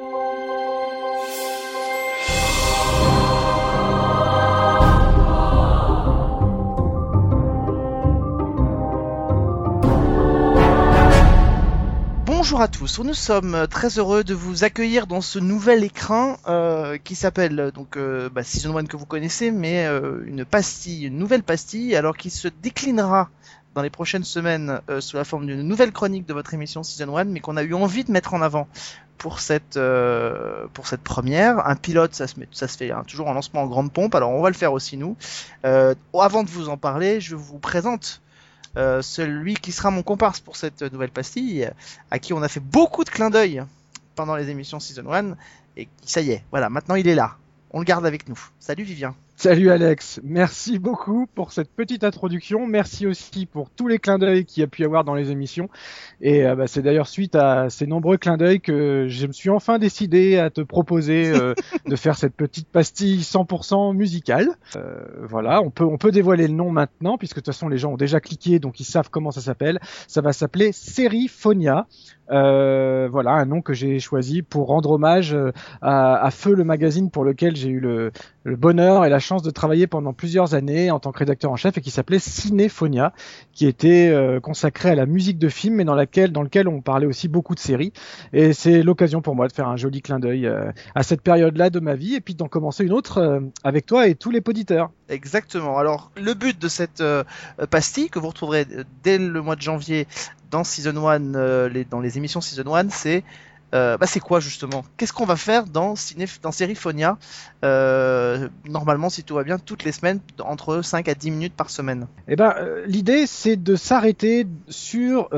Bonjour à tous, nous sommes très heureux de vous accueillir dans ce nouvel écran euh, qui s'appelle donc euh, bah, Season 1 que vous connaissez, mais euh, une pastille, une nouvelle pastille, alors qui se déclinera dans les prochaines semaines sous la forme d'une nouvelle chronique de votre émission Season 1, mais qu'on a eu envie de mettre en avant pour cette euh, pour cette première. Un pilote, ça se met, ça se fait hein, toujours en lancement en grande pompe, alors on va le faire aussi nous. Euh, avant de vous en parler, je vous présente euh, celui qui sera mon comparse pour cette nouvelle pastille, à qui on a fait beaucoup de clins d'œil pendant les émissions Season 1, et ça y est, voilà, maintenant il est là. On le garde avec nous. Salut Vivien. Salut Alex, merci beaucoup pour cette petite introduction. Merci aussi pour tous les clins d'œil qu'il y a pu y avoir dans les émissions. Et euh, bah, c'est d'ailleurs suite à ces nombreux clins d'œil que je me suis enfin décidé à te proposer euh, de faire cette petite pastille 100% musicale. Euh, voilà, on peut on peut dévoiler le nom maintenant puisque de toute façon les gens ont déjà cliqué donc ils savent comment ça s'appelle. Ça va s'appeler Seriphonia. Euh, voilà, un nom que j'ai choisi pour rendre hommage euh, à, à, Feu le magazine pour lequel j'ai eu le, le, bonheur et la chance de travailler pendant plusieurs années en tant que rédacteur en chef et qui s'appelait Cinéphonia, qui était euh, consacré à la musique de film mais dans laquelle dans lequel on parlait aussi beaucoup de séries et c'est l'occasion pour moi de faire un joli clin d'œil à cette période-là de ma vie et puis d'en commencer une autre avec toi et tous les poditeurs. Exactement. Alors le but de cette pastille que vous retrouverez dès le mois de janvier dans Season 1, euh, les, dans les émissions Season 1, c'est euh, bah c'est quoi justement? Qu'est-ce qu'on va faire dans, Ciné, dans euh, Normalement, si tout va bien, toutes les semaines, entre 5 à 10 minutes par semaine. Eh ben, euh, l'idée, c'est de s'arrêter sur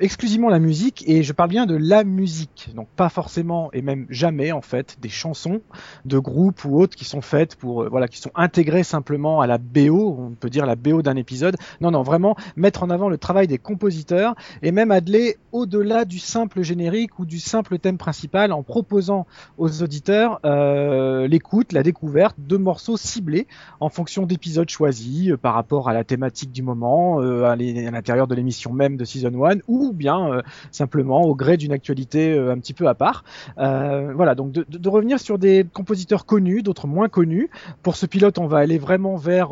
exclusivement la musique, et je parle bien de la musique, donc pas forcément et même jamais en fait des chansons de groupes ou autres qui sont faites pour voilà, qui sont intégrées simplement à la BO, on peut dire la BO d'un épisode. Non, non, vraiment mettre en avant le travail des compositeurs et même aller au-delà du simple générique ou du simple thème principal en proposant aux auditeurs euh, l'écoute, la découverte de morceaux ciblés en fonction d'épisodes choisis euh, par rapport à la thématique du moment, euh, à l'intérieur de l'émission même de Season 1 ou bien simplement au gré d'une actualité un petit peu à part. voilà, donc de, de, revenir sur des compositeurs connus, d'autres moins connus. Pour ce pilote, on va aller vraiment vers,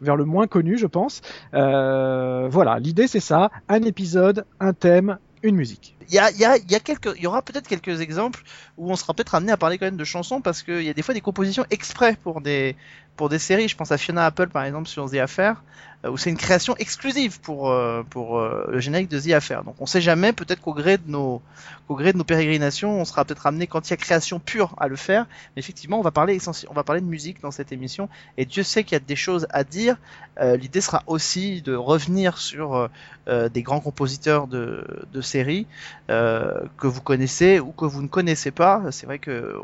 vers le moins connu, je pense. voilà, l'idée c'est ça, un épisode, un thème, une musique. Il y, a, y, y, a y aura peut-être quelques exemples où on sera peut-être amené à parler quand même de chansons parce qu'il y a des fois des compositions exprès pour des, pour des séries. Je pense à Fiona Apple par exemple sur The Affair, euh, où c'est une création exclusive pour, euh, pour euh, le générique de The Affair. Donc on sait jamais, peut-être qu'au gré de nos, gré de nos pérégrinations, on sera peut-être amené quand il y a création pure à le faire. Mais effectivement, on va parler on de musique dans cette émission. Et Dieu sait qu'il y a des choses à dire. L'idée sera aussi de revenir sur des grands compositeurs de, de séries que vous connaissez ou que vous ne connaissez pas. C'est vrai que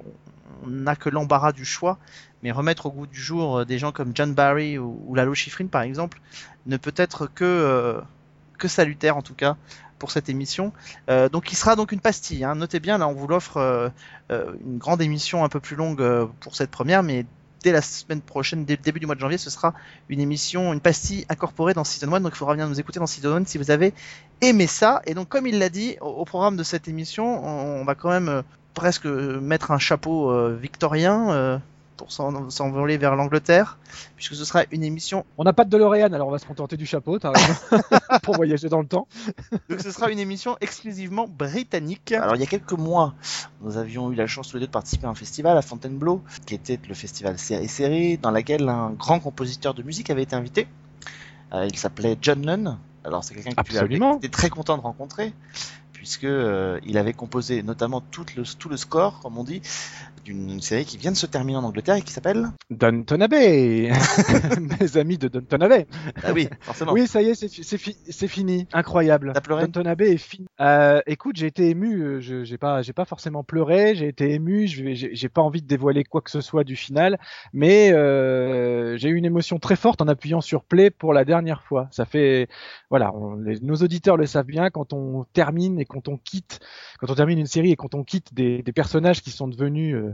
n'a que l'embarras du choix, mais remettre au goût du jour euh, des gens comme John Barry ou, Lalo Schifrin par exemple ne peut être que euh, que salutaire en tout cas pour cette émission. Euh, donc il sera donc une pastille. Hein. Notez bien là, on vous l'offre une grande émission un peu plus longue pour cette première, mais dès la semaine prochaine, dès le début du mois de janvier, ce sera une émission, une pastille incorporée dans Season 1. Donc il faudra venir nous écouter dans Season 1 si vous avez aimé ça. Et donc comme il l'a dit, au, programme de cette émission, on, on va quand même presque mettre un chapeau euh, victorien euh, pour s'envoler vers l'Angleterre, puisque ce sera une émission. On n'a pas de DeLorean, alors on va se contenter du chapeau, pour voyager dans le temps. Donc ce sera une émission exclusivement britannique. Alors il y a quelques mois, nous avions eu la chance tous les deux de participer à un festival à Fontainebleau, qui était le festival Série Série, dans lequel un grand compositeur de musique avait été invité. Euh, il s'appelait John Nunn. Alors c'est quelqu'un que tu été très content de rencontrer puisque euh, il avait composé notamment tout le, tout le score, comme on dit, d'une série qui vient de se terminer en Angleterre et qui s'appelle Downton Abbey Mes amis de Downton Abbey Ah oui, forcément. Oui, ça y est, c'est fi fini. Incroyable. T'as pleuré Downton Abbey est fini. Euh, écoute, j'ai été ému. J'ai pas, j'ai pas forcément pleuré. J'ai été ému. J'ai pas envie de dévoiler quoi que ce soit du final, mais euh, j'ai eu une émotion très forte en appuyant sur play pour la dernière fois. Ça fait, voilà, on, les, nos auditeurs le savent bien. Quand on termine et quand on quitte, quand on termine une série et quand on quitte des, des personnages qui sont devenus euh,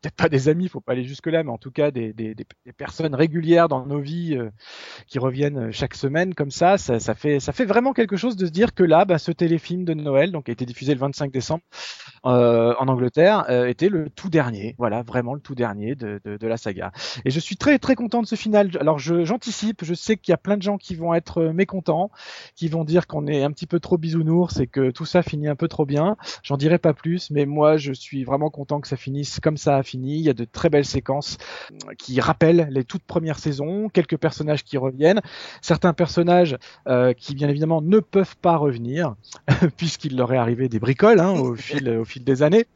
peut-être pas des amis, faut pas aller jusque là, mais en tout cas des, des, des, personnes régulières dans nos vies euh, qui reviennent chaque semaine comme ça, ça, ça, fait ça fait vraiment quelque chose de se dire que là, bah, ce téléfilm de Noël, donc a été diffusé le 25 décembre euh, en Angleterre, euh, était le tout dernier, voilà, vraiment le tout dernier de, de, de, la saga. Et je suis très très content de ce final. Alors j'anticipe, je, sais qu'il y a plein de gens qui vont être mécontents, qui vont dire qu'on est un petit peu trop bisounours et que tout ça finit un peu trop bien. J'en dirai pas plus, mais moi je suis vraiment content que ça finisse comme ça Il y a de très belles séquences qui rappellent les toutes premières saisons, quelques personnages qui reviennent, certains personnages euh, qui bien évidemment ne peuvent pas revenir puisqu'il leur est arrivé des bricoles hein, au fil au fil des années.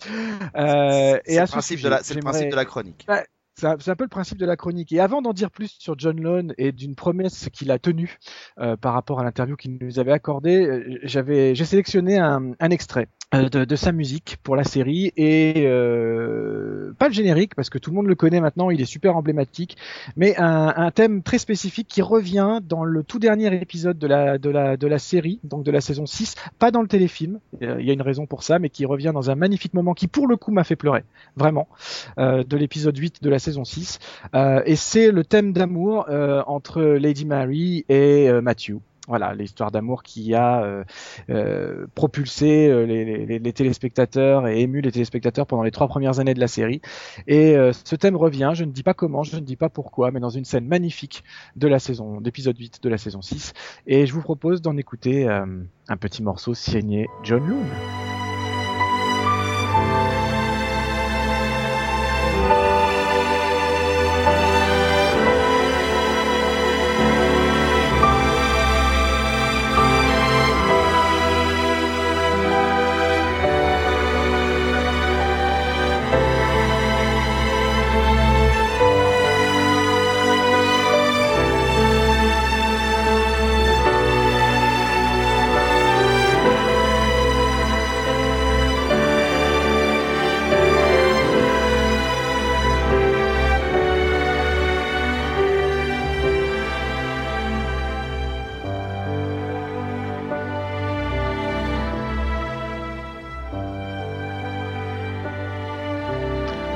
Euh, et à ce principe de la, c'est le principe de la chronique. c'est un peu le principe de la chronique. Et avant d'en dire plus sur John Lone et d'une promesse qu'il a tenue euh, par rapport à l'interview qu'il nous avait accordée, euh, j'avais j'ai sélectionné un, un extrait de, de, sa musique pour la série. Et euh, pas le générique parce que tout le monde le connaît maintenant, il est super emblématique, mais un, un, thème très spécifique qui revient dans le tout dernier épisode de la, de la, de la série, donc de la saison 6, pas dans le téléfilm, euh, il y a une raison pour ça, mais qui revient dans un magnifique moment qui pour le coup m'a fait pleurer, vraiment, euh, de l'épisode 8 de la saison 6, euh, et c'est le thème d'amour entre Lady Mary et Matthew voilà l'histoire d'amour qui a euh, euh, propulsé euh, les, téléspectateurs et ému les téléspectateurs pendant les trois premières années de la série. Et ce thème revient, je ne dis pas comment, je ne dis pas pourquoi, mais dans une scène magnifique de la saison, d'épisode 8 de la saison 6. Et je vous propose d'en écouter un petit morceau signé John Loon.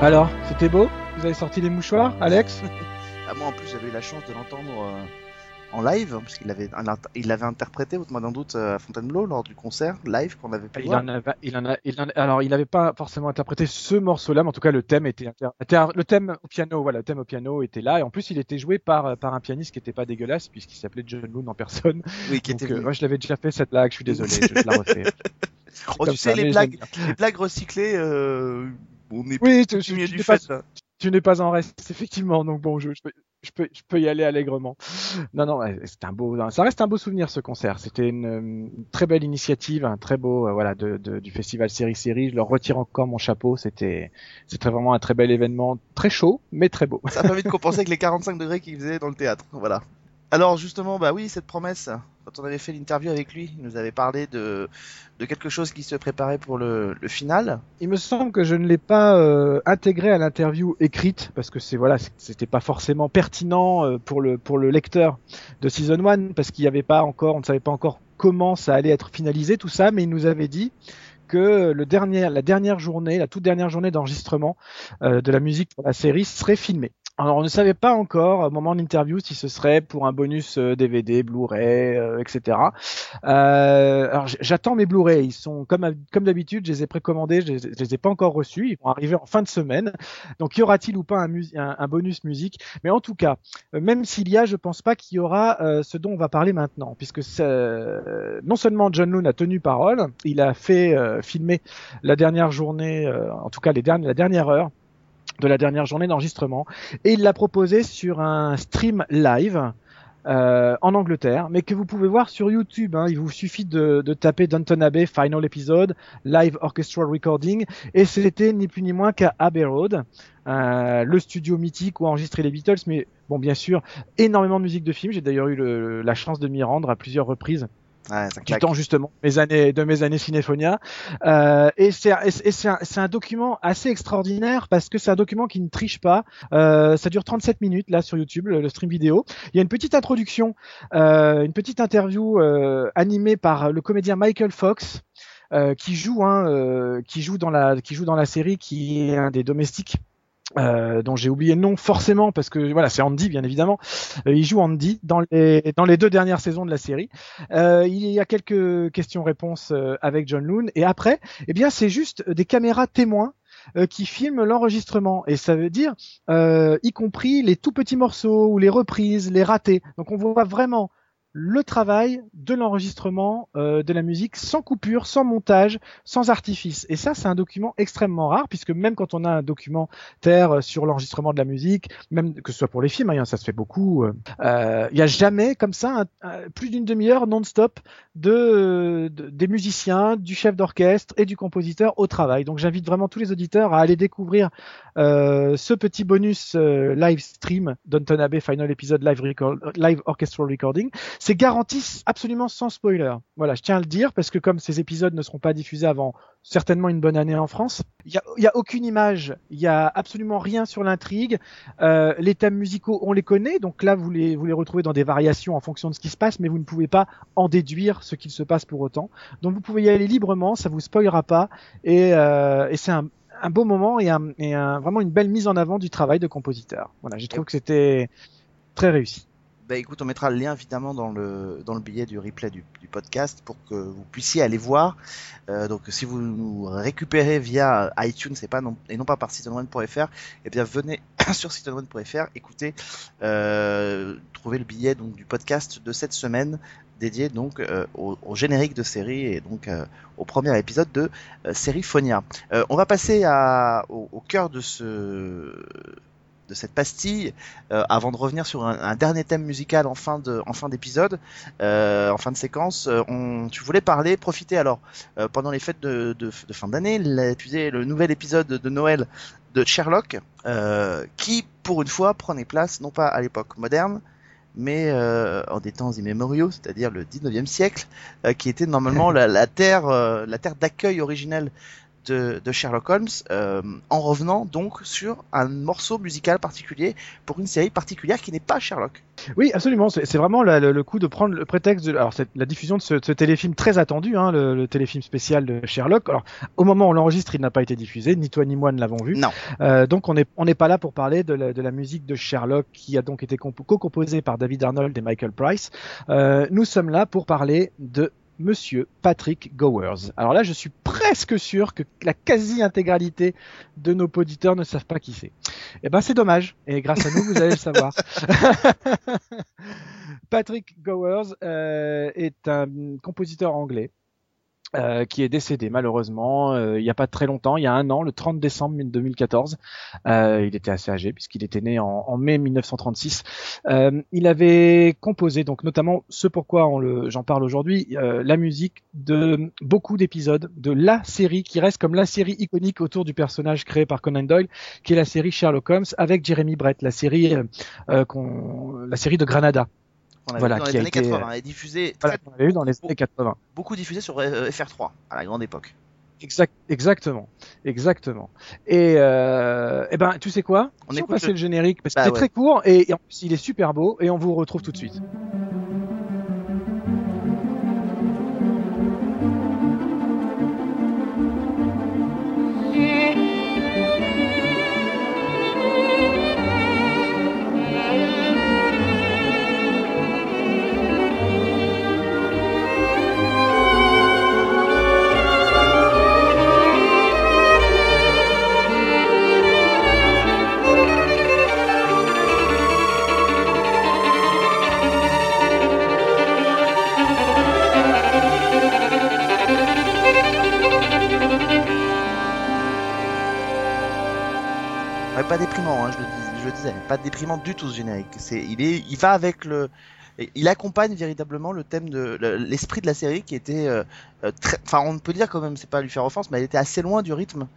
Alors, c'était beau? Vous avez sorti les mouchoirs, Alex? Ah, Moi, en plus, j'avais eu la chance de l'entendre euh, en live, hein, parce qu'il avait, il l'avait interprété, votre d'un doute, euh, à Fontainebleau lors du concert live qu'on avait pu il En avait, il en a, il en alors, il n'avait pas forcément interprété ce morceau-là, mais en tout cas, le thème était, le thème au piano, voilà, le thème au piano était là, et en plus, il était joué par, par un pianiste qui était pas dégueulasse, puisqu'il s'appelait John Moon en personne. Oui, qui était. Euh, moi, je l'avais déjà fait cette blague, je suis désolé, je, la refais. oh, tu sais, les blagues, les blagues recyclées, euh, oui, tu, n'es pas en reste, effectivement. Donc bon, je, peux, je, peux, je peux y aller allègrement. Non, non, c'est un beau, ça reste un beau souvenir ce concert. C'était une, très belle initiative, un très beau, euh, voilà, de, du festival série série. Je leur retire encore mon chapeau. C'était, c'était vraiment un très bel événement, très chaud, mais très beau. Ça a permis de compenser avec les 45 degrés qu'il faisait dans le théâtre. Voilà. Alors justement, bah oui, cette promesse, quand on avait fait l'interview avec lui, il nous avait parlé de, quelque chose qui se préparait pour le, final. Il me semble que je ne l'ai pas euh, intégré à l'interview écrite parce que c'est c'était pas forcément pertinent euh, pour le lecteur de season 1 parce qu'il n'y avait pas encore, on ne savait pas encore comment ça allait être finalisé tout ça, mais il nous avait dit que la dernière journée, la toute dernière journée d'enregistrement euh, de la musique pour la série serait filmée. Alors on ne savait pas encore au moment de l'interview si ce serait pour un bonus DVD, euh, Blu-ray, euh, etc. Euh, alors j'attends mes Blu-ray, ils sont comme d'habitude, je les ai précommandés, je, je, les ai pas encore reçus, ils vont arriver en fin de semaine. Donc y aura-t-il ou pas un, bonus musique? Mais en tout cas, euh, même s'il y a, je pense pas qu'il y aura ce dont on va parler maintenant, puisque non seulement John Loon a tenu parole, il a fait filmer la dernière journée, en tout cas les la dernière heure de la dernière journée d'enregistrement et il l'a proposé sur un stream live euh, en Angleterre, mais que vous pouvez voir sur YouTube. Hein. Il vous suffit de, de taper Downton Abbey Final Episode Live Orchestral Recording, et c'était ni plus ni moins qu'à Abbey Road, euh, le studio mythique où enregistrer les Beatles. Mais bon, bien sûr, énormément de musique de film. J'ai d'ailleurs eu le, la chance de m'y rendre à plusieurs reprises Ouais, du temps justement mes années de mes années cinéphonia. Euh, et c'est c'est un, un, document assez extraordinaire parce que c'est un document qui ne triche pas. Euh, ça dure 37 minutes là sur YouTube le, stream vidéo. Il y a une petite introduction euh, une petite interview euh, animée par le comédien Michael Fox euh, qui joue hein, euh, qui joue dans la qui joue dans la série qui est un des domestiques euh, dont j'ai oublié le nom forcément parce que voilà c'est Andy bien évidemment. Euh, il joue Andy dans les dans les deux dernières saisons de la série. Euh, il y a quelques questions-réponses euh, avec John Loon. Et après eh bien c'est juste des caméras témoins euh, qui filment l'enregistrement. Et ça veut dire y compris les tout petits morceaux ou les reprises les ratés. Donc on voit vraiment le travail de l'enregistrement euh, de la musique sans coupure, sans montage, sans artifice. Et ça, c'est un document extrêmement rare, puisque même quand on a un documentaire sur l'enregistrement de la musique, même que ce soit pour les films, hein, ça se fait beaucoup, euh, euh, il euh, n'y a jamais comme ça plus d'une demi-heure non-stop de, de, des musiciens, du chef d'orchestre et du compositeur au travail. Donc j'invite vraiment tous les auditeurs à aller découvrir ce petit bonus live stream d'Anton Abbey Final Episode Live, record, live Orchestral Recording c'est garanti absolument sans spoiler. Voilà, je tiens à le dire parce que comme ces épisodes ne seront pas diffusés avant certainement une bonne année en France, il y a, a, aucune image, il y a absolument rien sur l'intrigue. Euh, les thèmes musicaux, on les connaît, donc là vous les vous les retrouvez dans des variations en fonction de ce qui se passe, mais vous ne pouvez pas en déduire ce qu'il se passe pour autant. Donc vous pouvez y aller librement, ça vous spoilera pas et, euh, et c'est un, un beau moment et, un, et un, vraiment une belle mise en avant du travail de compositeur. Voilà, j'ai trouvé que c'était très réussi. Bah écoute, on mettra le lien évidemment dans le dans le billet du replay du, podcast pour que vous puissiez aller voir. Euh, donc si vous nous récupérez via iTunes et pas non, et non pas par season1.fr, eh bien venez sur season1.fr, écoutez, euh, trouvez le billet donc du podcast de cette semaine dédié donc euh, au, générique de série et donc au premier épisode de série Phonia. on va passer au, au cœur de ce de cette pastille euh, avant de revenir sur un, un, dernier thème musical en fin de en fin d'épisode euh, en fin de séquence euh, on, tu voulais parler profiter alors euh, pendant les fêtes de, de, de fin d'année le nouvel épisode de Noël de Sherlock qui pour une fois prenait place non pas à l'époque moderne mais en des temps immémoriaux, c'est-à-dire le 19e siècle, qui était normalement la, la terre, la terre d'accueil originelle de, de Sherlock Holmes euh, en revenant donc sur un morceau musical particulier pour une série particulière qui n'est pas Sherlock. Oui, absolument. C'est vraiment la, le, le, coup de prendre le prétexte de alors la diffusion de ce, de ce téléfilm très attendu, hein, le, le, téléfilm spécial de Sherlock. Alors au moment où on l'enregistre, il n'a pas été diffusé, ni toi ni moi ne l'avons vu. Non. Euh, donc on n'est on pas là pour parler de la, de la, musique de Sherlock qui a donc été co-composée par David Arnold et Michael Price. Euh, nous sommes là pour parler de Monsieur Patrick Gowers. Alors là, je suis presque sûr que la quasi-intégralité de nos auditeurs ne savent pas qui c'est. Eh ben, c'est dommage. Et grâce à nous, vous allez le savoir. Patrick Gowers euh, est un compositeur anglais euh, qui est décédé malheureusement euh, il n'y a pas très longtemps, il y a un an, le 30 décembre 2014. Euh, il était assez âgé puisqu'il était né en, en mai 1936. Euh, il avait composé donc notamment ce pourquoi j'en parle aujourd'hui, euh, la musique de beaucoup d'épisodes de la série qui reste comme la série iconique autour du personnage créé par Conan Doyle, qui est la série Sherlock Holmes avec Jeremy Brett, la série la série de Granada. On voilà, dans les années été... 80 et diffusé voilà, avait eu dans les années 80. Beaucoup diffusé sur euh, FR3 à la grande époque. Exact, exactement, exactement. Et, euh, et ben, tu sais quoi? On est passé le générique parce bah qu'il ouais. est très court et, et en plus il est super beau et on vous retrouve tout de suite. Pas déprimant, hein, je, le disais, pas déprimant du tout ce générique. Il est, il va avec le, il accompagne véritablement le thème de l'esprit de la série qui était, euh, très, enfin, on peut dire quand même, c'est pas lui faire offense, mais elle était assez loin du rythme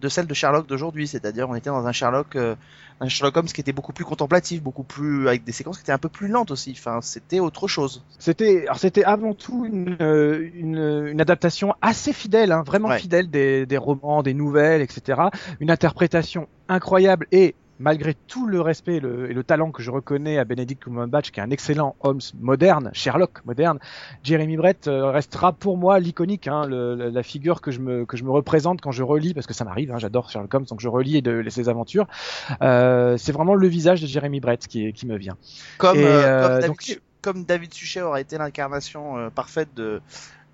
de celle de Sherlock d'aujourd'hui. C'est-à-dire, on était dans un Sherlock, euh, un Sherlock Holmes qui était beaucoup plus contemplatif, beaucoup plus avec des séquences qui étaient un peu plus lentes aussi. Enfin, c'était autre chose. C'était, alors c'était avant tout une, euh, une, une, adaptation assez fidèle, hein, vraiment ouais. fidèle des, des romans, des nouvelles, etc. Une interprétation incroyable et malgré tout le respect et le, et le talent que je reconnais à Benedict Cumberbatch, qui est un excellent Holmes moderne, Sherlock moderne, Jeremy Brett euh, restera pour moi l'iconique, hein, la figure que je me que je me représente quand je relis, parce que ça m'arrive, hein, j'adore Sherlock Holmes, donc je relis de, ses aventures. Euh, c'est vraiment le visage de Jeremy Brett qui, qui me vient. Comme, et, euh, comme, David, donc, comme David Suchet aurait été l'incarnation euh, parfaite de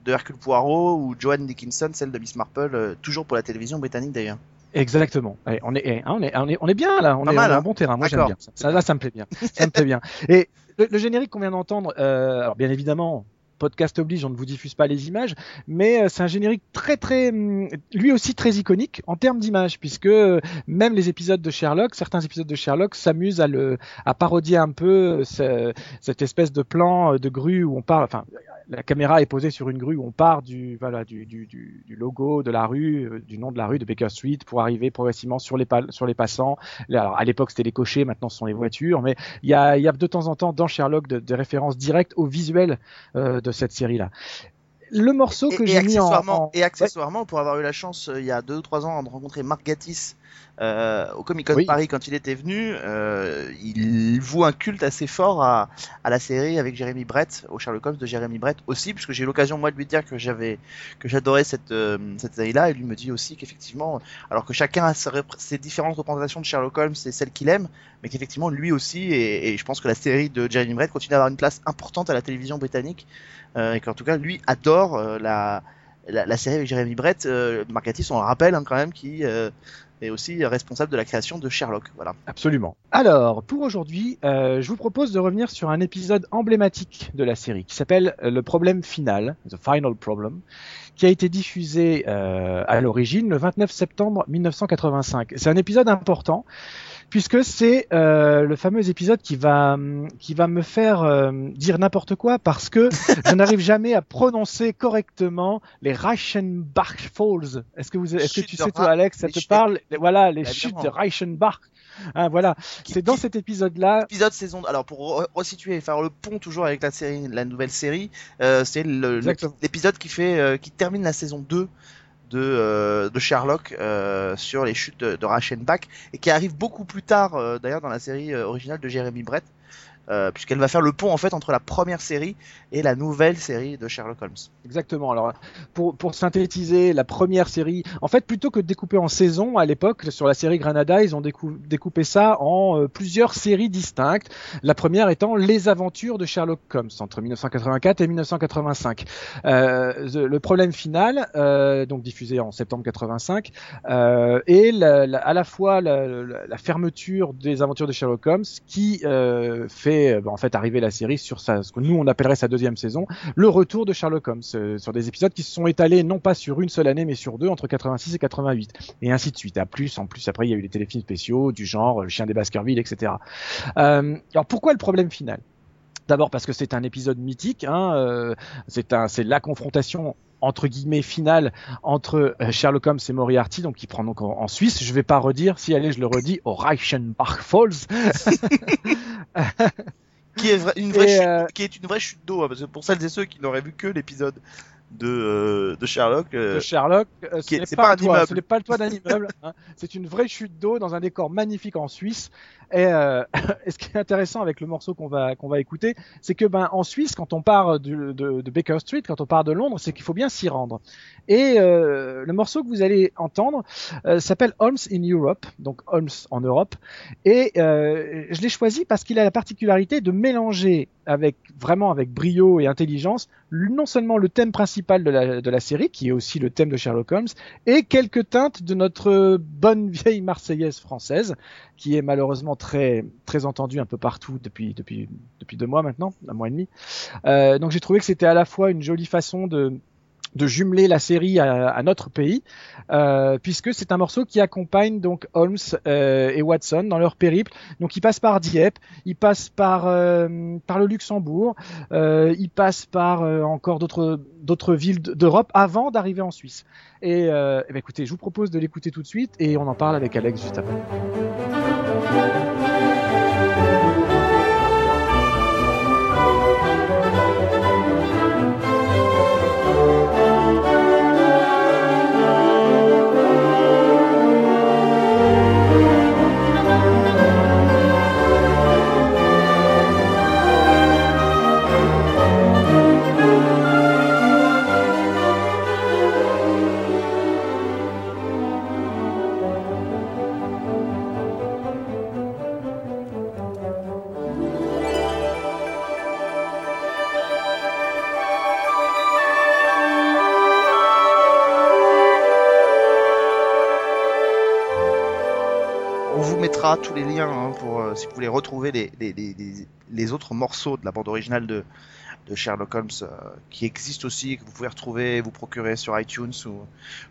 de Hercule Poirot ou Joanne Dickinson, celle de Miss Marple, toujours pour la télévision britannique d'ailleurs. Exactement. on, est, hein, on, est, on, est, on est bien là, on est, mal, un hein. bon terrain. Moi j'aime bien. Ça, là, ça me plaît bien. ça me plaît bien. Et le, générique qu'on vient d'entendre, euh, alors bien évidemment, podcast oblige, on ne vous diffuse pas les images, mais euh, c'est un générique très très, hum, lui aussi très iconique en termes d'image, puisque euh, même les épisodes de Sherlock, certains épisodes de Sherlock s'amusent à le, à parodier un peu cette espèce de plan de grue où on parle, enfin la caméra est posée sur une grue où on part du, voilà, du, du, du, logo de la rue, euh, du nom de la rue de Baker Street pour arriver progressivement sur les, sur les passants. Alors, à l'époque, c'était les cochers, maintenant ce sont les voitures, mais il y a, y a de temps en temps dans Sherlock des références directes au visuel euh, de cette série-là. Le morceau que j'ai mis en, et accessoirement pour avoir eu la chance euh, il y a deux ou trois ans de rencontrer Marc Gatiss euh, au Comic Con Paris quand il était venu, euh, il voue un culte assez fort à, à, la série avec Jeremy Brett, au Sherlock Holmes de Jeremy Brett aussi, puisque j'ai eu l'occasion moi de lui dire que j'avais que j'adorais cette euh, cette série-là, et lui me dit aussi qu'effectivement, alors que chacun a ses, différentes représentations de Sherlock Holmes et celles qu'il aime, mais qu'effectivement lui aussi, et, et, je pense que la série de Jeremy Brett continue à avoir une place importante à la télévision britannique, et qu'en tout cas lui adore la, la, la série avec Jeremy Brett, euh, Mark on le rappelle hein, quand même, qui euh, et aussi responsable de la création de Sherlock. Voilà. Absolument. Alors, pour aujourd'hui, euh, je vous propose de revenir sur un épisode emblématique de la série qui s'appelle Le problème final, The Final Problem, qui a été diffusé euh, à l'origine le 29 septembre 1985. C'est un épisode important puisque c'est euh, le fameux épisode qui va qui va me faire euh, dire n'importe quoi parce que je n'arrive jamais à prononcer correctement les Reichenbach Falls. Est-ce que vous est-ce que tu sais toi Alex, ça te parle? Voilà, les chutes de Reichenbach. Hein, voilà, c'est dans cet épisode-là. Épisode saison. Alors pour resituer, faire le pont toujours avec la série, la nouvelle série, euh, c'est l'épisode qui fait, qui termine la saison 2 de, euh, de Sherlock euh, sur les chutes de, de et qui arrive beaucoup plus tard euh, d'ailleurs dans la série originale de Jeremy Brett euh, puisqu'elle va faire le pont en fait entre la première série et la nouvelle série de Sherlock Holmes. Exactement. Alors pour, pour synthétiser la première série, en fait plutôt que de découper en saison à l'époque sur la série Granada, ils ont découpé ça en euh, plusieurs séries distinctes. La première étant les aventures de Sherlock Holmes entre 1984 et 1985. Euh, le problème final, donc diffusé en septembre 85, euh, et la, à la fois la, la, fermeture des aventures de Sherlock Holmes qui fait euh, bah, en fait arriver la série sur sa, ce que nous on appellerait sa deuxième saison, le retour de Sherlock Holmes, euh, sur des épisodes qui se sont étalés non pas sur une seule année mais sur deux, entre 86 et 88, et ainsi de suite. À plus, en plus après il y a eu les téléfilms spéciaux du genre Le Chien des Baskerville, etc. Euh, alors pourquoi le problème final? D'abord parce que c'est un épisode mythique, hein, euh, c'est la confrontation entre guillemets finale entre Sherlock Holmes et Moriarty, donc qui prend donc en, Suisse. Je vais pas redire, si allez, je le redis, au Reichenbach Falls. qui est une vraie chute, euh, qui est une vraie chute d'eau hein, parce que pour celles et ceux qui n'auraient vu que l'épisode de, euh, de Sherlock. Euh, de Sherlock, c'est pas, un immeuble. Ce n'est pas le toit d'un immeuble. Hein. C'est une vraie chute d'eau dans un décor magnifique en Suisse. Et, euh, ce qui est intéressant avec le morceau qu'on va qu'on va écouter, c'est que ben en Suisse, quand on part de, Baker Street, quand on part de Londres, c'est qu'il faut bien s'y rendre. Et euh, le morceau que vous allez entendre euh, s'appelle Holmes in Europe, donc Holmes en Europe. Et je l'ai choisi parce qu'il a la particularité de mélanger avec vraiment avec brio et intelligence non seulement le thème principal de la, de la série, qui est aussi le thème de Sherlock Holmes, et quelques teintes de notre bonne vieille Marseillaise française, qui est malheureusement très entendue un peu partout depuis deux mois maintenant, un mois et demi. Euh, donc j'ai trouvé que c'était à la fois une jolie façon de jumeler la série à, notre pays, euh, puisque c'est un morceau qui accompagne donc Holmes euh, et Watson dans leur périple. Donc il passe par Dieppe, il passe par le Luxembourg, il passe par encore d'autres villes d'Europe avant d'arriver en Suisse. Et, et ben, écoutez, je vous propose de l'écouter tout de suite et on en parle avec Alex juste après. Tous les liens hein, pour si vous voulez retrouver les, autres morceaux de la bande originale de, de Sherlock Holmes euh, qui existe aussi, que vous pouvez retrouver, vous procurer sur iTunes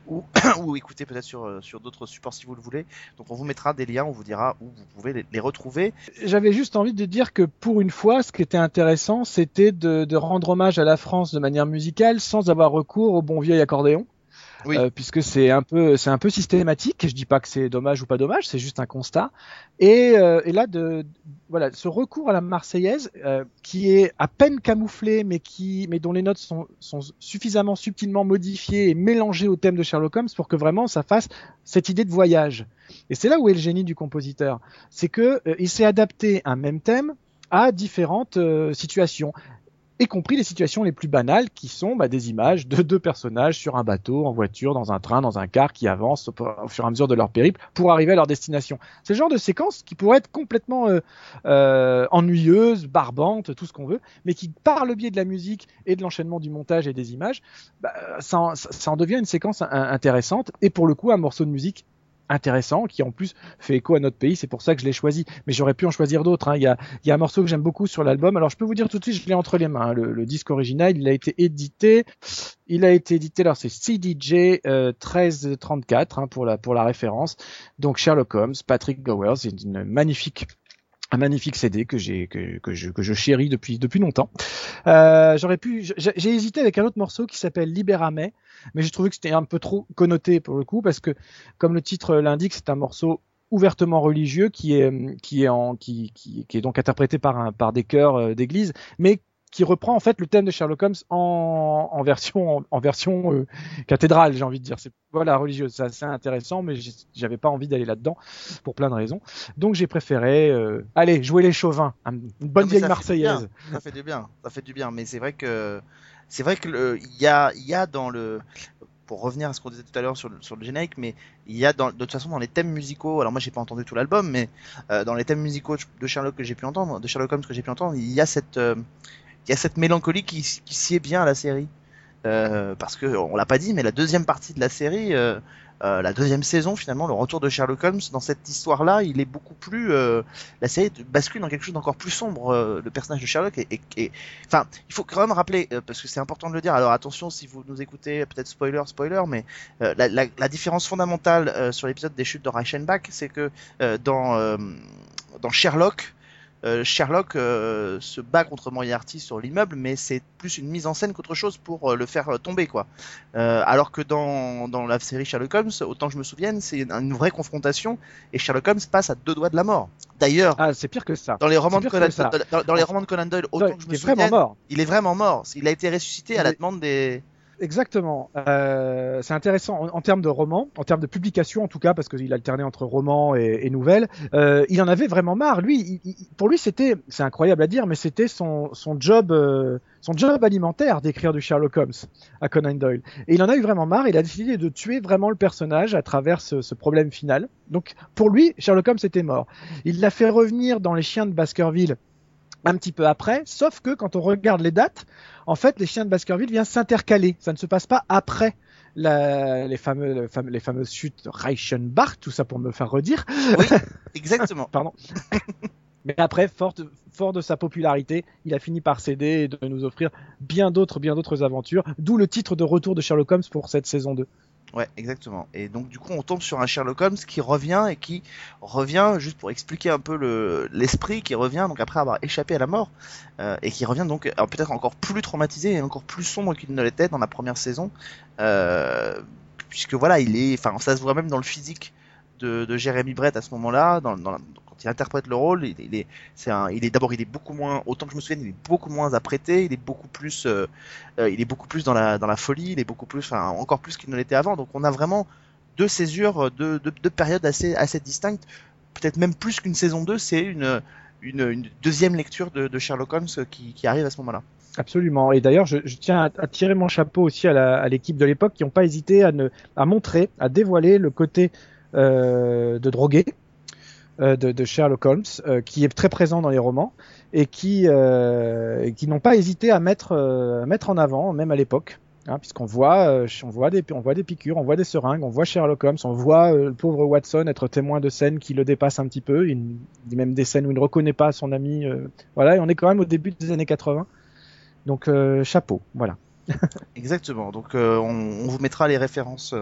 ou, ou, écouter peut-être sur, euh, sur d'autres supports si vous le voulez. Donc on vous mettra des liens, on vous dira où vous pouvez les, retrouver. J'avais juste envie de dire que pour une fois, ce qui était intéressant, c'était de, de rendre hommage à la France de manière musicale sans avoir recours au bon vieil accordéon. Oui. Euh, puisque c'est un peu c'est un peu systématique. Je dis pas que c'est dommage ou pas dommage, c'est juste un constat. Et, euh, et, là de voilà ce recours à la Marseillaise euh, qui est à peine camouflé, mais qui mais dont les notes sont, sont suffisamment subtilement modifiées et mélangées au thème de Sherlock Holmes pour que vraiment ça fasse cette idée de voyage. Et c'est là où est le génie du compositeur, c'est que euh, il s'est adapté un même thème à différentes euh, situations y compris les situations les plus banales qui sont bah, des images de deux personnages sur un bateau, en voiture, dans un train, dans un car qui avancent au, fur et à mesure de leur périple pour arriver à leur destination. C'est le genre de séquence qui pourrait être complètement euh, euh, ennuyeuse, barbante, tout ce qu'on veut, mais qui par le biais de la musique et de l'enchaînement du montage et des images, bah, ça, en, ça, en, devient une séquence intéressante et pour le coup un morceau de musique intéressant qui en plus fait écho à notre pays c'est pour ça que je l'ai choisi mais j'aurais pu en choisir d'autres hein. il, y a, il y a un morceau que j'aime beaucoup sur l'album alors je peux vous dire tout de suite je l'ai entre les mains hein. le, disque original il a été édité il a été édité alors c'est CDJ euh, 1334 hein, pour la pour la référence donc Sherlock Holmes Patrick Gowers c'est une magnifique un magnifique CD que j'ai que, que, je que je chéris depuis depuis longtemps. Euh, J'aurais pu j'ai hésité avec un autre morceau qui s'appelle Libérame mais j'ai trouvé que c'était un peu trop connoté pour le coup parce que comme le titre l'indique, c'est un morceau ouvertement religieux qui est qui est en qui, qui, qui est donc interprété par un par des chœurs euh, d'église mais qui reprend en fait le thème de Sherlock Holmes en, en version en, version euh, cathédrale, j'ai envie de dire. C'est voilà religieuse, c'est assez intéressant, mais j'avais pas envie d'aller là-dedans pour plein de raisons. Donc j'ai préféré euh, aller jouer les chauvins, une bonne vieille marseillaise. Ça fait du bien, ça fait du bien, mais c'est vrai que c'est vrai que il y a il y a dans le pour revenir à ce qu'on disait tout à l'heure sur, sur, le générique, mais il y a dans, de toute façon dans les thèmes musicaux, alors moi j'ai pas entendu tout l'album, mais euh, dans les thèmes musicaux de Sherlock que j'ai pu entendre, de Sherlock Holmes que j'ai pu entendre, il y a cette il y a cette mélancolie qui, sied bien à la série. Euh, parce que on l'a pas dit, mais la deuxième partie de la série, euh, euh, la deuxième saison finalement, le retour de Sherlock Holmes dans cette histoire-là, il est beaucoup plus, la série bascule dans quelque chose d'encore plus sombre. Le personnage de Sherlock et, et, enfin, il faut quand même rappeler parce que c'est important de le dire. Alors attention si vous nous écoutez, peut-être spoiler, spoiler, mais la, différence fondamentale sur l'épisode des chutes de Reichenbach, c'est que dans Sherlock euh, Sherlock euh, se bat contre Moriarty sur l'immeuble, mais c'est plus une mise en scène qu'autre chose pour euh, le faire tomber, quoi. alors que dans, dans la série Sherlock Holmes, autant que je me souvienne, c'est une vraie confrontation et Sherlock Holmes passe à deux doigts de la mort. D'ailleurs, ah, c'est pire que ça. Dans les romans de Conan, dans, dans, les romans de Conan Doyle, autant que je me souvienne, mort. il est vraiment mort. Il a été ressuscité à la demande des Exactement. Euh, c'est intéressant en, termes de roman, en termes de publication en tout cas, parce qu'il alternait entre roman et, et nouvelles. Euh, il en avait vraiment marre. Lui, pour lui, c'était, c'est incroyable à dire, mais c'était son, son job, euh, son job alimentaire d'écrire du Sherlock Holmes à Conan Doyle. Et il en a eu vraiment marre. Il a décidé de tuer vraiment le personnage à travers ce, ce problème final. Donc, pour lui, Sherlock Holmes était mort. Il l'a fait revenir dans Les Chiens de Baskerville un petit peu après, sauf que quand on regarde les dates, en fait, les chiens de Baskerville viennent s'intercaler. Ça ne se passe pas après la, les, fameux, les fameuses chutes Reichenbach, tout ça pour me faire redire. Oui, exactement. Pardon. Mais après, fort, fort de sa popularité, il a fini par céder et de nous offrir bien d'autres, bien d'autres aventures, d'où le titre de retour de Sherlock Holmes pour cette saison 2. Ouais, exactement. Et donc du coup, on tombe sur un Sherlock Holmes qui revient et qui revient juste pour expliquer un peu le l'esprit qui revient donc après avoir échappé à la mort euh, et qui revient donc peut-être encore plus traumatisé et encore plus sombre qu'il ne l'était dans la première saison, euh, puisque voilà, il est, enfin, ça se voit même dans le physique de, de Jeremy Brett à ce moment-là, dans, dans, il interprète le rôle, il, il est d'abord, il est beaucoup moins, autant que je me souvienne, il est beaucoup moins apprêté, il est beaucoup plus, euh, euh, il est beaucoup plus dans la, folie, il est beaucoup plus, encore plus qu'il ne l'était avant. Donc, on a vraiment deux césures, deux, deux, périodes assez, distinctes. Peut-être même plus qu'une saison 2, c'est une, deuxième lecture de, Sherlock Holmes qui, arrive à ce moment-là. Absolument. Et d'ailleurs, je, tiens à, tirer mon chapeau aussi à l'équipe de l'époque qui n'ont pas hésité à, montrer, à dévoiler le côté euh, de drogué euh, de, de, Sherlock Holmes, euh, qui est très présent dans les romans et qui, euh, qui n'ont pas hésité à mettre, mettre en avant, même à l'époque, Hein, puisqu'on voit, euh, on voit des, on voit des piqûres, on voit des seringues, on voit Sherlock Holmes, on voit euh, le pauvre Watson être témoin de scènes qui le dépassent un petit peu, il, même des scènes où il ne reconnaît pas son ami. Euh, voilà, et on est quand même au début des années 80. Donc chapeau, voilà. Exactement. Donc on, on, vous mettra les références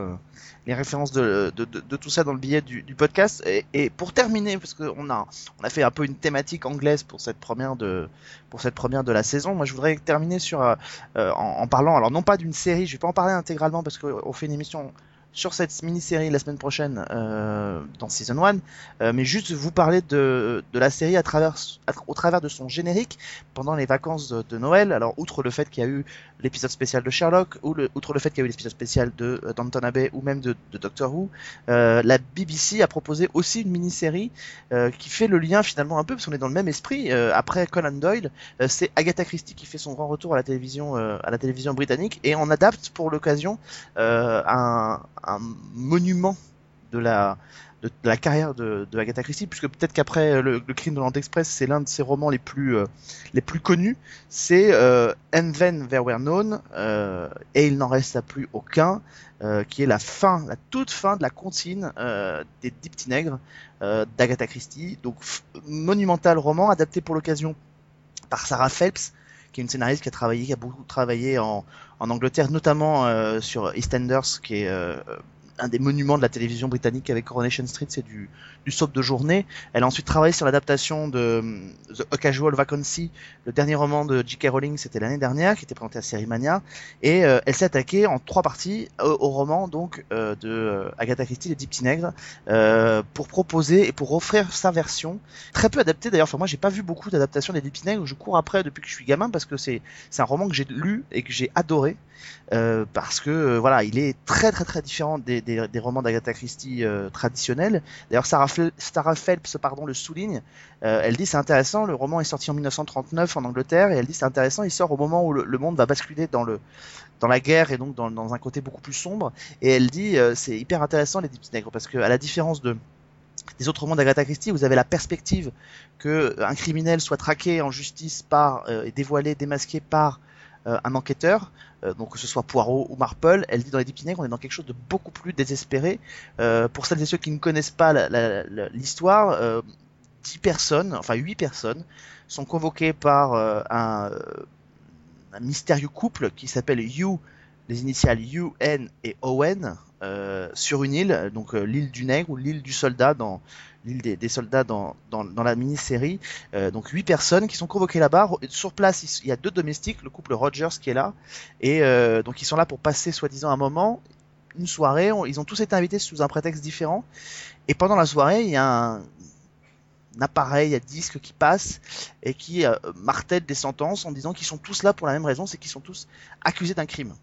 les références de, tout ça dans le billet du, podcast. Et, et, pour terminer, parce qu'on a, on a fait un peu une thématique anglaise pour cette première de, pour cette première de la saison, moi je voudrais terminer sur, euh, en, en, parlant, alors non pas d'une série, je vais pas en parler intégralement parce qu'on fait une émission sur cette mini-série la semaine prochaine euh, dans Season 1, euh, mais juste vous parler de, de la série à travers, au travers de son générique pendant les vacances de, Noël. Alors, outre le fait qu'il y a eu l'épisode spécial de Sherlock, ou le, outre le fait qu'il y a eu l'épisode spécial de euh, Downton Abbey ou même de, de Doctor Who, euh, la BBC a proposé aussi une mini-série euh, qui fait le lien finalement un peu, parce qu'on est dans le même esprit. Euh, après Conan Doyle, c'est Agatha Christie qui fait son grand retour à la télévision, à la télévision britannique, et on adapte pour l'occasion un un monument de la, carrière de, Agatha Christie, puisque peut-être qu'après le, le, crime de l'Orient Express, c'est l'un de ses romans les plus, euh, les plus connus. C'est euh, And Then There Were Known, euh, et il n'en resta plus aucun, euh, qui est la fin, la toute fin de la comptine euh, des Dix Petits d'Agatha Christie. Donc monumental roman adapté pour l'occasion par Sarah Phelps, qui est une scénariste qui a travaillé, qui a beaucoup travaillé en, en Angleterre, notamment euh, sur EastEnders, qui est euh, un des monuments de la télévision britannique avec Coronation Street, c'est du, du soap de journée. Elle a ensuite travaillé sur l'adaptation de The Casual Vacancy, le dernier roman de J.K. Rowling, c'était l'année dernière, qui était présenté à Série Mania. Et euh, elle s'est attaquée en trois parties au, roman donc euh, de euh, Agatha Christie, Les Dix euh, pour proposer et pour offrir sa version, très peu adaptée d'ailleurs. Enfin moi j'ai pas vu beaucoup d'adaptations des Dix Petits Nègres. Je cours après depuis que je suis gamin parce que c'est un roman que j'ai lu et que j'ai adoré. Euh, parce que euh, voilà, il est très très très différent des, des romans d'Agatha Christie euh, traditionnels. D'ailleurs, Sarah, Phelps pardon, le souligne. Euh, elle dit c'est intéressant, le roman est sorti en 1939 en Angleterre et elle dit c'est intéressant, il sort au moment où le, monde va basculer dans le dans la guerre et donc dans, un côté beaucoup plus sombre. Et elle dit c'est hyper intéressant les Dix Nègres parce que à la différence de des autres romans d'Agatha Christie, vous avez la perspective que un criminel soit traqué en justice par et dévoilé, démasqué par euh, un enquêteur, euh, donc que ce soit Poirot ou Marple, elle dit dans les Dix on est dans quelque chose de beaucoup plus désespéré. Euh, pour celles et ceux qui ne connaissent pas l'histoire, euh, dix personnes, enfin huit personnes, sont convoquées par un, un, mystérieux couple qui s'appelle You, les initiales U, N et Owen, sur une île, donc l'île du Nègre ou l'île du Soldat dans l'île des, soldats dans, la mini-série. Euh, donc huit personnes qui sont convoquées là-bas. Sur place, il y a deux domestiques, le couple Rogers qui est là, et euh, donc ils sont là pour passer soi-disant un moment, une soirée. Ils ont tous été invités sous un prétexte différent. Et pendant la soirée, il y a un, un appareil à disque qui passe et qui euh, martèle des sentences en disant qu'ils sont tous là pour la même raison, c'est qu'ils sont tous accusés d'un crime.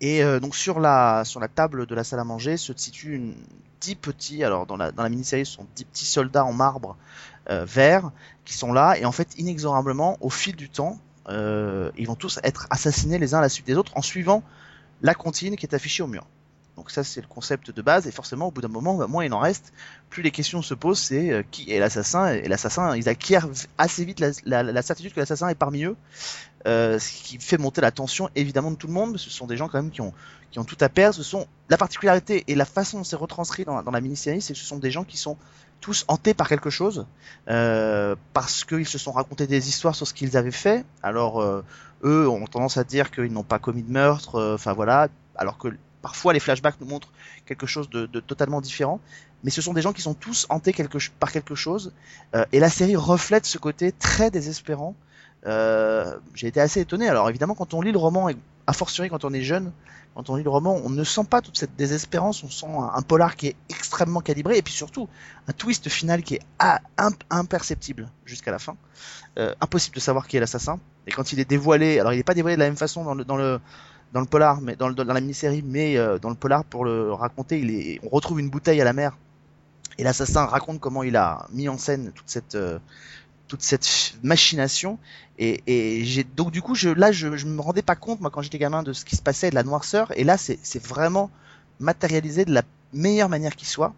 Et euh, donc sur la sur la table de la salle à manger se situent dix petits, alors dans la dans la mini-série ce sont dix petits soldats en marbre euh, vert qui sont là et en fait inexorablement au fil du temps euh, ils vont tous être assassinés les uns à la suite des autres en suivant la comptine qui est affichée au mur. Donc ça c'est le concept de base et forcément au bout d'un moment bah, moins il en reste, plus les questions se posent c'est euh, qui est l'assassin et l'assassin ils acquièrent assez vite la, certitude que l'assassin est parmi eux euh, ce qui fait monter la tension évidemment de tout le monde. Ce sont des gens quand même qui ont, qui ont tout à perdre. Ce sont la particularité et la façon dont c'est retranscrit dans, la mini-série, c'est que ce sont des gens qui sont tous hantés par quelque chose euh, parce qu'ils se sont racontés des histoires sur ce qu'ils avaient fait. Alors euh, eux ont tendance à dire qu'ils n'ont pas commis de meurtre. Enfin voilà, alors que parfois les flashbacks nous montrent quelque chose de, de, totalement différent. Mais ce sont des gens qui sont tous hantés quelque, par quelque chose. Euh, et la série reflète ce côté très désespérant euh, j'ai été assez étonné. Alors évidemment, quand on lit le roman, et a fortiori quand on est jeune, quand on lit le roman, on ne sent pas toute cette désespérance, on sent un, polar qui est extrêmement calibré, et puis surtout un twist final qui est imperceptible jusqu'à la fin. Euh, impossible de savoir qui est l'assassin. Et quand il est dévoilé, alors il n'est pas dévoilé de la même façon dans le, dans le, dans le polar, mais dans, la mini-série, mais euh, dans le polar, pour le raconter, on retrouve une bouteille à la mer, et l'assassin raconte comment il a mis en scène toute cette... Euh, toute cette machination. Et, donc du coup là je, je me rendais pas compte moi quand j'étais gamin de ce qui se passait de la noirceur. Et là c'est vraiment matérialisé de la meilleure manière qui soit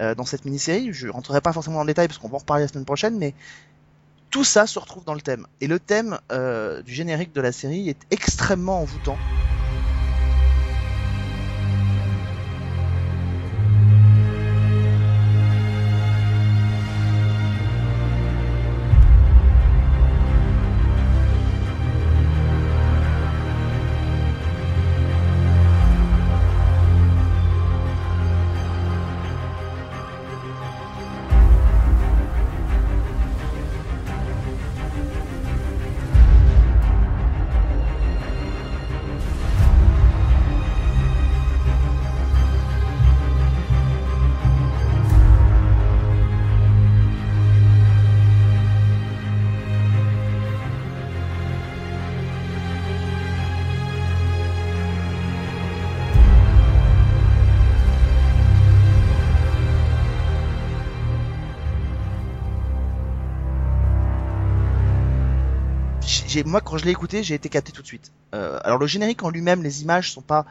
euh, dans cette mini-série. Je rentrerai pas forcément dans le détail parce qu'on va en reparler la semaine prochaine mais tout ça se retrouve dans le thème. Et le thème du générique de la série est extrêmement envoûtant j'ai, moi, quand je l'ai écouté, j'ai été capté tout de suite. Euh, alors le générique en lui-même, les images sont pas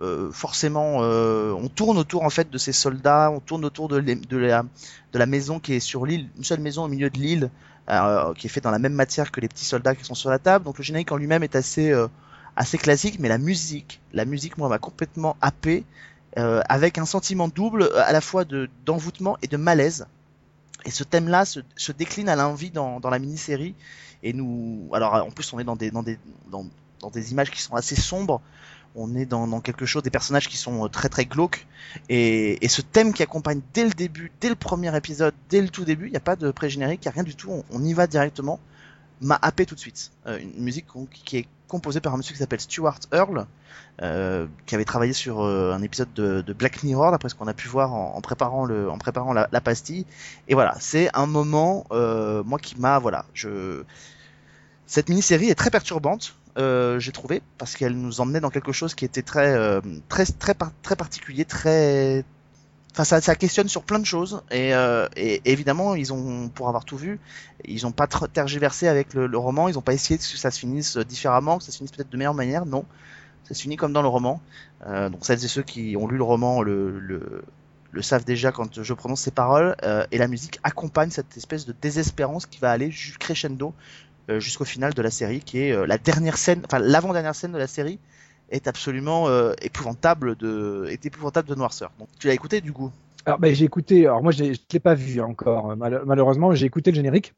euh, forcément. Euh, on tourne autour en fait de ces soldats, on tourne autour de, la, maison qui est sur l'île, une seule maison au milieu de l'île, qui est faite dans la même matière que les petits soldats qui sont sur la table. Donc le générique en lui-même est assez assez classique, mais la musique, la musique, moi, m'a complètement happé. Avec un sentiment double à la fois de d'envoûtement et de malaise. Et ce thème-là se, se, décline à l'envie dans, la mini-série. Et nous, alors en plus, on est dans des dans des images qui sont assez sombres. On est dans, quelque chose, des personnages qui sont très très glauques. Et, ce thème qui accompagne dès le début, dès le premier épisode, dès le tout début, il n'y a pas de pré-générique, il n'y a rien du tout, on, y va directement, m'a happé tout de suite. Euh, une musique qui est composée par un monsieur qui s'appelle Stuart Earl, euh, qui avait travaillé sur euh, un épisode de, Black Mirror, d'après ce qu'on a pu voir en, préparant le, en préparant la, pastille. Et voilà, c'est un moment, euh, moi qui m'a, voilà, je, cette mini-série est très perturbante. J'ai trouvé parce qu'elle nous emmenait dans quelque chose qui était très très très très particulier très enfin ça, questionne sur plein de choses. Et, euh, et, évidemment ils ont pour avoir tout vu ils ont pas tergiversé avec le, roman. Ils ont pas essayé que ça se finisse différemment que ça se finisse peut-être de meilleure manière. Non. Ça se finit comme dans le roman. Euh, donc celles et ceux qui ont lu le roman le, savent déjà quand je prononce ces paroles. Euh, et la musique accompagne cette espèce de désespérance qui va aller crescendo jusqu'au final de la série qui est la dernière scène enfin l'avant dernière scène de la série est absolument euh, épouvantable de est épouvantable de noirceur. Donc tu l'as écouté du coup? Alors ben j'ai écouté. Alors moi je l'ai pas vu encore mal, malheureusement. J'ai écouté le générique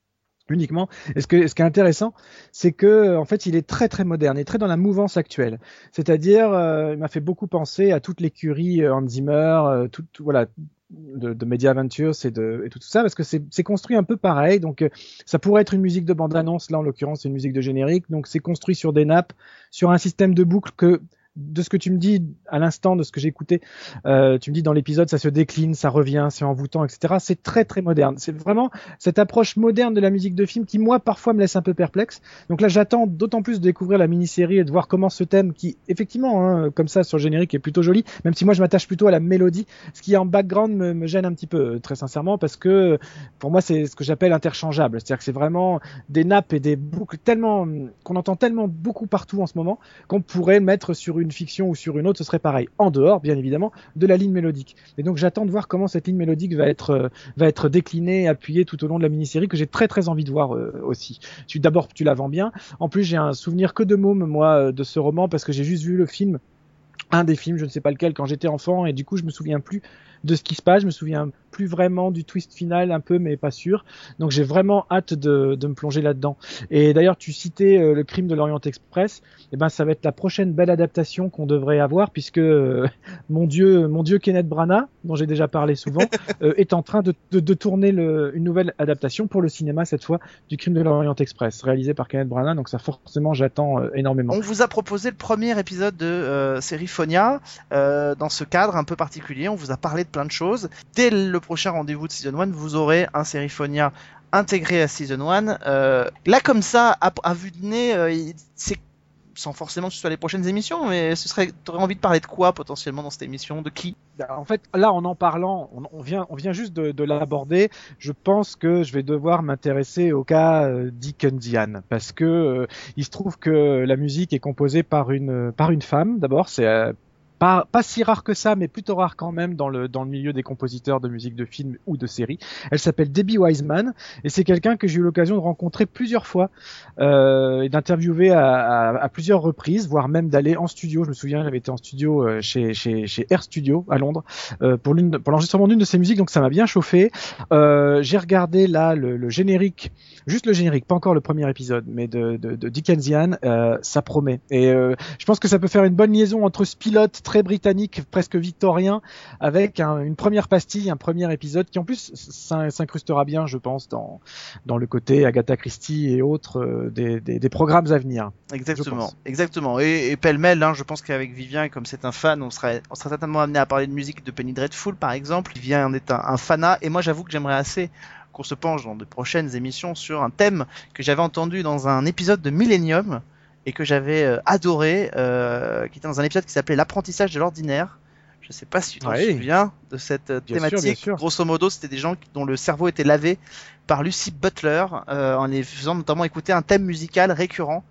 uniquement. Et ce, que, ce qui est intéressant, c'est que en fait, il est très très moderne et très dans la mouvance actuelle. C'est-à-dire, euh, il m'a fait beaucoup penser à toute l'écurie euh, Hans Zimmer, euh, tout, tout, voilà, de, de Media Adventures et, de, et tout, ça, parce que c'est construit un peu pareil. Donc, euh, ça pourrait être une musique de bande-annonce. Là, en l'occurrence, c'est une musique de générique. Donc, c'est construit sur des nappes, sur un système de boucle que de ce que tu me dis à l'instant, de ce que j'ai écouté, euh, tu me dis dans l'épisode, ça se décline, ça revient, c'est envoûtant, etc. C'est très très moderne. C'est vraiment cette approche moderne de la musique de film qui, moi, parfois me laisse un peu perplexe. Donc là, j'attends d'autant plus de découvrir la mini-série et de voir comment ce thème, qui effectivement, hein, comme ça sur le générique, est plutôt joli, même si moi je m'attache plutôt à la mélodie, ce qui en background me, me gêne un petit peu, très sincèrement, parce que pour moi, c'est ce que j'appelle interchangeable. C'est-à-dire que c'est vraiment des nappes et des boucles tellement qu'on entend tellement beaucoup partout en ce moment qu'on pourrait mettre sur une fiction ou sur une autre, ce serait pareil, en dehors, bien évidemment, de la ligne mélodique. Et donc j'attends de voir comment cette ligne mélodique va être, euh, déclinée, appuyée tout au long de la mini-série, que j'ai très très envie de voir euh, aussi. D'abord, tu la vends bien. En plus, j'ai un souvenir que de môme, moi, euh, de ce roman, parce que j'ai juste vu le film un des films, je ne sais pas lequel, quand j'étais enfant, et du coup je me souviens plus de ce qui se passe, je me souviens plus vraiment du twist final, un peu, mais pas sûr. Donc j'ai vraiment hâte de, de me plonger là-dedans. Et d'ailleurs, tu citais euh, le crime de l'Orient Express. Et eh ben, ça va être la prochaine belle adaptation qu'on devrait avoir, puisque euh, mon dieu, mon dieu Kenneth Branagh, dont j'ai déjà parlé souvent, euh, est en train de, de, de tourner le, une nouvelle adaptation pour le cinéma cette fois du crime de l'Orient Express, réalisé par Kenneth Branagh. Donc ça forcément, j'attends énormément. On vous a proposé le premier épisode de série Phonia dans ce cadre un peu particulier. On vous a parlé de plein de choses. Dès le prochain rendez-vous de Season 1, vous aurez un Seriphonia intégré à Season 1. Euh, là, comme ça, à, vue de nez, euh, c'est sans forcément que ce soit les prochaines émissions, mais ce serait, t'aurais envie de parler de quoi potentiellement dans cette émission? De qui? En fait, là, en en parlant, on, vient, on vient juste de, de l'aborder. Je pense que je vais devoir m'intéresser au cas euh, parce que euh, il se trouve que la musique est composée par une, par une femme. D'abord, c'est euh, pas, pas si rare que ça, mais plutôt rare quand même dans le, dans le milieu des compositeurs de musique de film ou de série. Elle s'appelle Debbie Wiseman et c'est quelqu'un que j'ai eu l'occasion de rencontrer plusieurs fois euh, et d'interviewer à, à, à, plusieurs reprises, voire même d'aller en studio. Je me souviens, j'avais été en studio euh, chez, chez, chez Air Studio à Londres euh, pour l'enregistrement d'une de ses musiques, donc ça m'a bien chauffé. Euh, j'ai regardé là le, le, générique, juste le générique, pas encore le premier épisode, mais de, de, de Dickensian, euh, ça promet. Et euh, je pense que ça peut faire une bonne liaison entre ce pilote très britannique, presque victorien, avec un, une première pastille, un premier épisode qui en plus s'incrustera bien, je pense, dans, dans le côté Agatha Christie et autres euh, des, des, des, programmes à venir. Exactement, exactement. Et, et pêle-mêle, hein, je pense qu'avec Vivien, comme c'est un fan, on serait, on serait certainement amené à parler de musique de Penny Dreadful, par exemple. Vivien en est un, un fanat, et moi j'avoue que j'aimerais assez qu'on se penche dans de prochaines émissions sur un thème que j'avais entendu dans un épisode de Millennium et que j'avais euh, adoré, euh, qui était dans un épisode qui s'appelait L'apprentissage de l'ordinaire. Je Je sais pas si tu te Ouais. souviens de cette euh, Bien sûr, bien thématique. sûr. Grosso modo, c'était des gens dont le cerveau était lavé par Lucy Butler euh, en les faisant notamment écouter un thème musical récurrent.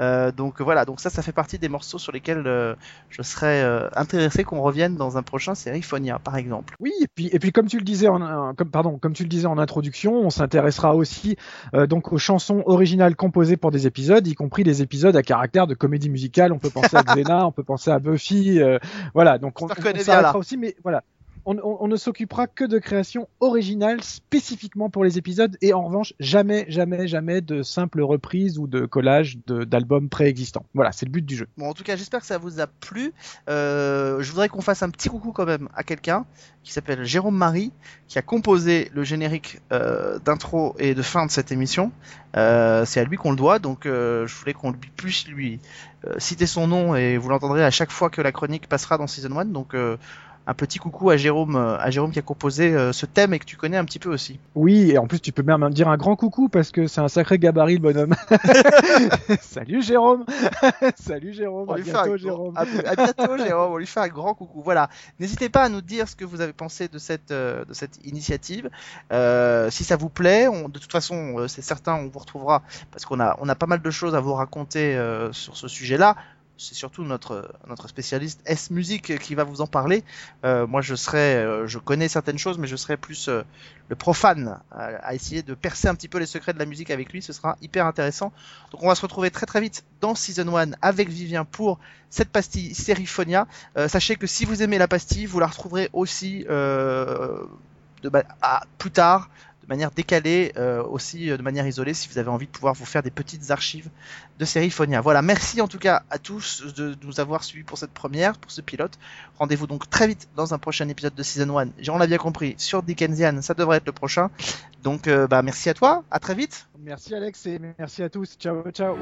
Euh, donc voilà, donc ça, ça fait partie des morceaux sur lesquels euh, je serais euh, intéressé qu'on revienne dans un prochain Seriphonia, par exemple. Oui, et puis, et puis comme tu le disais en, comme, pardon, comme tu le disais en introduction, on s'intéressera aussi euh, donc aux chansons originales composées pour des épisodes, y compris des épisodes à caractère de comédie musicale. On peut penser à Xena, on peut penser à Buffy, euh, voilà. Donc on, on bien, s'arrêtera aussi, mais voilà. On, on- on ne s'occupera que de créations originales spécifiquement pour les épisodes et en revanche jamais, jamais, jamais de simples reprises ou de collages d'albums préexistants. Voilà, c'est le but du jeu. Bon, en tout cas, j'espère que ça vous a plu. Euh, je voudrais qu'on fasse un petit coucou quand même à quelqu'un qui s'appelle Jérôme Marie, qui a composé le générique euh, d'intro et de fin de cette émission. Euh, c'est à lui qu'on le doit, donc euh, je voulais qu'on lui- puisse lui euh, citer son nom et vous l'entendrez à chaque fois que la chronique passera dans Season 1. Donc un petit coucou à Jérôme, euh, à Jérôme qui a composé euh, ce thème et que tu connais un petit peu aussi. Oui, et en plus tu peux même me dire un grand coucou parce que c'est un sacré gabarit le bonhomme. Salut Jérôme. Salut Jérôme. On À lui fait un bientôt Jérôme. À, à bientôt Jérôme, on lui fait un grand coucou. Voilà, n'hésitez pas à nous dire ce que vous avez pensé de cette euh, de cette initiative. Euh, si ça vous plaît, on- de toute façon, c'est certain, on vous retrouvera parce qu'on a on a pas mal de choses à vous raconter euh, sur ce sujet-là. C'est surtout notre notre spécialiste S musique qui va vous en parler. Euh, moi, je serai, euh, je connais certaines choses, mais je serai plus euh, le profane à, essayer de percer un petit peu les secrets de la musique avec lui. Ce sera hyper intéressant. Donc on va se retrouver très très vite dans Season 1 avec Vivien pour cette pastille Seriphonia. Euh, sachez que si vous aimez la pastille, vous la retrouverez aussi de ma- à- plus tard, de manière décalée, euh, aussi euh, de manière isolée, si vous avez envie de pouvoir vous faire des petites archives de Seriphonia. Voilà, merci en tout cas à tous de nous avoir suivis pour cette première, pour ce pilote. Rendez-vous donc très vite dans un prochain épisode de Season 1. On l'a bien compris, sur Dickensian, ça devrait être le prochain. Donc euh, bah, merci à toi, à très vite. Merci Alex et merci à tous. Ciao ciao.